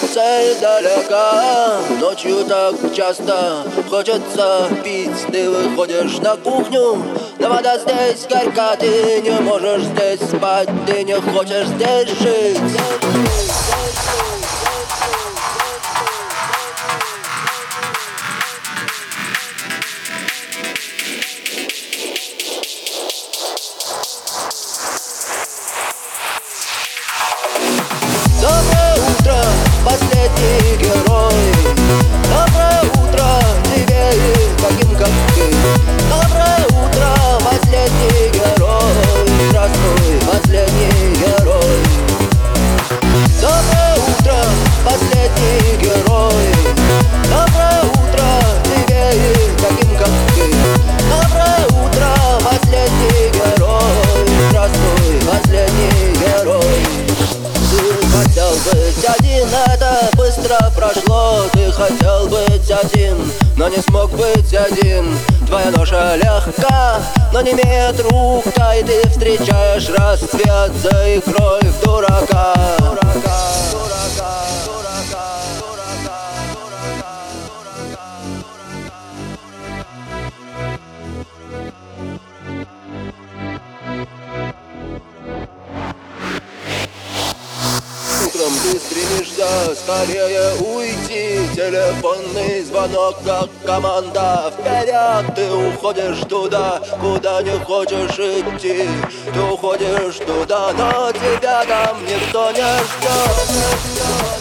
Коротка, цель далека. Ночью так часто хочется пить. Ты выходишь на кухню, но вода здесь горька. Ты не можешь здесь спать, ты не хочешь здесь жить быстро прошло Ты хотел быть один, но не смог быть один. Твоя ноша легка, но не имеет рука И ты встречаешь рассвет за игрой в дурака Утром ты стремишься скорее уйти. Телефонный звонок, как команда. Вперед ты уходишь туда, куда не хочешь идти. Ты уходишь туда, но тебя там никто не ждет